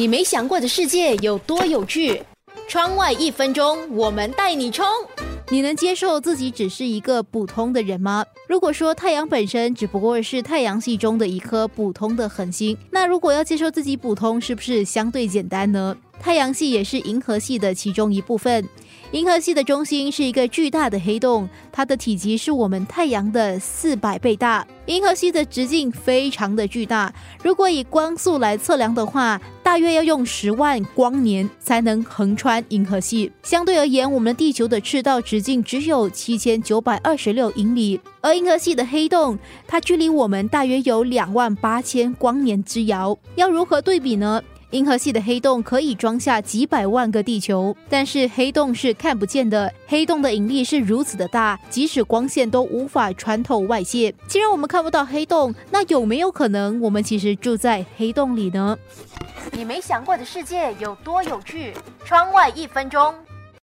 你没想过的世界有多有趣？窗外一分钟，我们带你冲！你能接受自己只是一个普通的人吗？如果说太阳本身只不过是太阳系中的一颗普通的恒星，那如果要接受自己普通，是不是相对简单呢？太阳系也是银河系的其中一部分。银河系的中心是一个巨大的黑洞，它的体积是我们太阳的四百倍大。银河系的直径非常的巨大，如果以光速来测量的话，大约要用十万光年才能横穿银河系。相对而言，我们地球的赤道直径只有七千九百二十六英里，而银河系的黑洞，它距离我们大约有两万八千光年之遥。要如何对比呢？银河系的黑洞可以装下几百万个地球，但是黑洞是看不见的。黑洞的引力是如此的大，即使光线都无法穿透外界。既然我们看不到黑洞，那有没有可能我们其实住在黑洞里呢？你没想过的世界有多有趣？窗外一分钟。